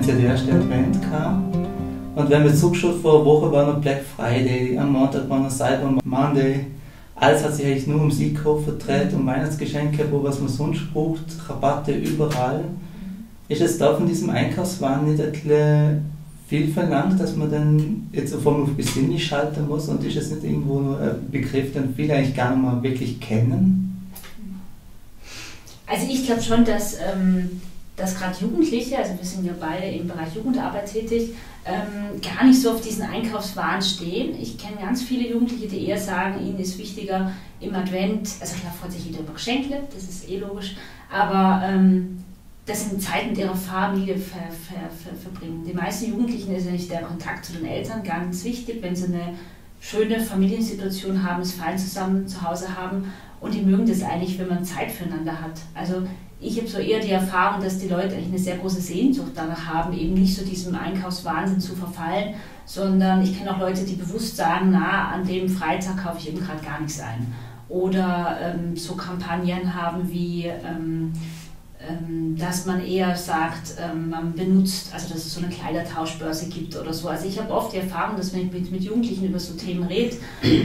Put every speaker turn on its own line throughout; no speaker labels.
Erste Advent gehabt. Und wenn wir zugeschaut vor einer Woche war noch Black Friday, am Montag war noch Cyber Monday. Alles hat sich eigentlich nur um Siegkauf verdreht, um Weihnachtsgeschenke, wo was man sonst braucht, Rabatte überall. Ist es da von diesem Einkaufswahn nicht bisschen viel verlangt, dass man dann jetzt auf einmal auf besinnlich schalten muss und ist es nicht irgendwo nur ein Begriff, den viele eigentlich gar nicht mal wirklich kennen?
Also ich glaube schon, dass, ähm, dass gerade Jugendliche, also wir sind ja beide im Bereich Jugendarbeit tätig, ähm, gar nicht so auf diesen Einkaufswahn stehen. Ich kenne ganz viele Jugendliche, die eher sagen, ihnen ist wichtiger im Advent, also klar freut sich jeder über Geschenke, das ist eh logisch, aber ähm, das sind Zeiten ihrer Familie ver, ver, ver, verbringen. Die meisten Jugendlichen ist nicht der Kontakt zu den Eltern ganz wichtig, wenn sie eine schöne Familiensituation haben, es fein zusammen zu Hause haben und die mögen das eigentlich, wenn man Zeit füreinander hat. Also ich habe so eher die Erfahrung, dass die Leute eigentlich eine sehr große Sehnsucht danach haben, eben nicht so diesem Einkaufswahnsinn zu verfallen, sondern ich kenne auch Leute, die bewusst sagen, na, an dem Freitag kaufe ich eben gerade gar nichts ein. Oder ähm, so Kampagnen haben wie ähm, ähm, dass man eher sagt, ähm, man benutzt, also dass es so eine Kleidertauschbörse gibt oder so. Also ich habe oft die Erfahrung, dass wenn ich mit, mit Jugendlichen über so Themen rede,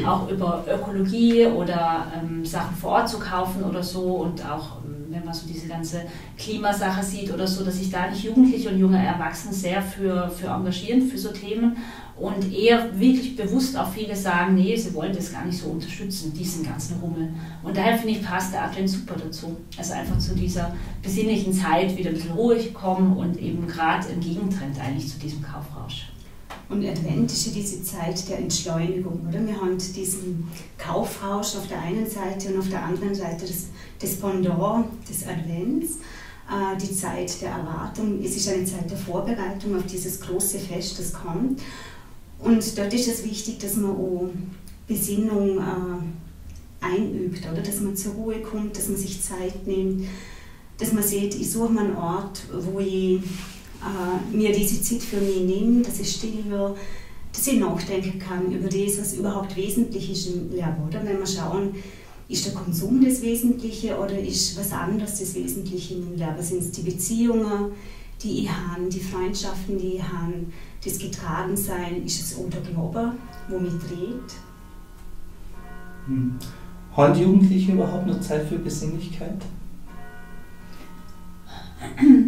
auch über Ökologie oder ähm, Sachen vor Ort zu kaufen oder so und auch wenn man so diese ganze Klimasache sieht oder so, dass sich da nicht Jugendliche und junge Erwachsene sehr für, für engagieren, für so Themen und eher wirklich bewusst auch viele sagen, nee, sie wollen das gar nicht so unterstützen, diesen ganzen Rummel. Und daher finde ich, passt der Advent super dazu. Also einfach zu dieser besinnlichen Zeit wieder ein bisschen ruhig kommen und eben gerade im Gegentrend eigentlich zu diesem Kaufrausch.
Und Advent ist ja diese Zeit der Entschleunigung, oder? Wir haben diesen Kaufrausch auf der einen Seite und auf der anderen Seite das, das Pendant des Advents, äh, die Zeit der Erwartung. Es ist eine Zeit der Vorbereitung auf dieses große Fest, das kommt. Und dort ist es wichtig, dass man auch Besinnung äh, einübt, oder? dass man zur Ruhe kommt, dass man sich Zeit nimmt, dass man sieht, ich suche mal einen Ort, wo ich äh, mir diese Zeit für mich nehme, dass ich still höre, dass ich nachdenken kann über das, was überhaupt wesentlich ist im Leben. Oder? Wenn wir schauen, ist der Konsum das Wesentliche oder ist was anderes das Wesentliche im Leben? Sind es die Beziehungen, die ich habe, die Freundschaften, die ich habe, das Getragensein, ist es unter Glaube, wo mich dreht?
Hm. Haben Jugendliche überhaupt noch Zeit für Besinnlichkeit?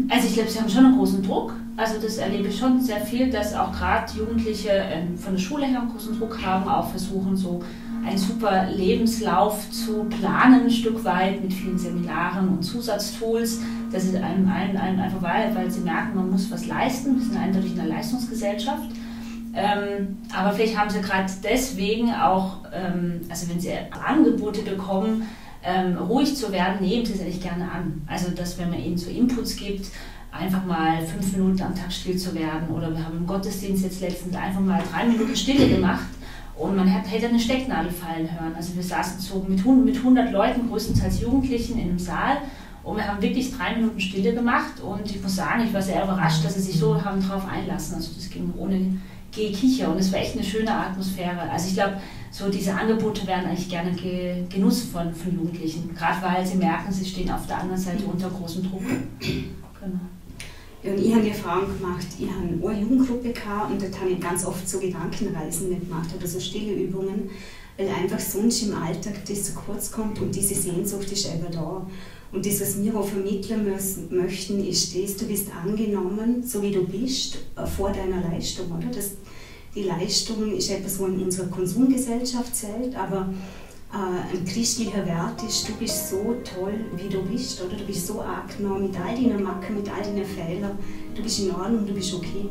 Also ich glaube, sie haben schon einen großen Druck. Also das erlebe ich schon sehr viel, dass auch gerade Jugendliche ähm, von der Schule her einen großen Druck haben, auch versuchen so einen super Lebenslauf zu planen, ein Stück weit mit vielen Seminaren und Zusatztools. Das ist einem, einem, einem einfach weil, weil sie merken, man muss was leisten. Wir sind eindeutig in einer Leistungsgesellschaft. Ähm, aber vielleicht haben sie gerade deswegen auch, ähm, also wenn sie Angebote bekommen, ähm, ruhig zu werden, nehmen sie es eigentlich gerne an. Also, dass wenn man ihnen so Inputs gibt, einfach mal fünf Minuten am Tag still zu werden. Oder wir haben im Gottesdienst jetzt letztens einfach mal drei Minuten Stille gemacht und man hätte eine Stecknadel fallen hören. Also wir saßen so mit, mit 100 Leuten, größtenteils Jugendlichen, in einem Saal und wir haben wirklich drei Minuten Stille gemacht und ich muss sagen, ich war sehr überrascht, dass sie sich so haben darauf einlassen. Also das ging ohne Gekicher und es war echt eine schöne Atmosphäre. Also ich glaube, so diese Angebote werden eigentlich gerne ge genutzt von, von Jugendlichen, gerade weil sie merken, sie stehen auf der anderen Seite unter großem Druck. Genau.
Ja, und ich habe die Erfahrung gemacht, ich habe eine Jugendgruppe gehabt und dort habe ich ganz oft so Gedankenreisen mitgemacht oder so stille Übungen, weil einfach sonst im Alltag das zu kurz kommt und diese Sehnsucht ist einfach da. Und das, was wir auch vermitteln müssen, möchten, ist das, du bist angenommen, so wie du bist, äh, vor deiner Leistung, oder? Das, die Leistung ist etwas, wo in unserer Konsumgesellschaft zählt, aber äh, ein christlicher Wert ist, du bist so toll, wie du bist, oder? Du bist so angenommen mit all deinen Macken, mit all deinen Fehlern. Du bist in Ordnung, du bist okay.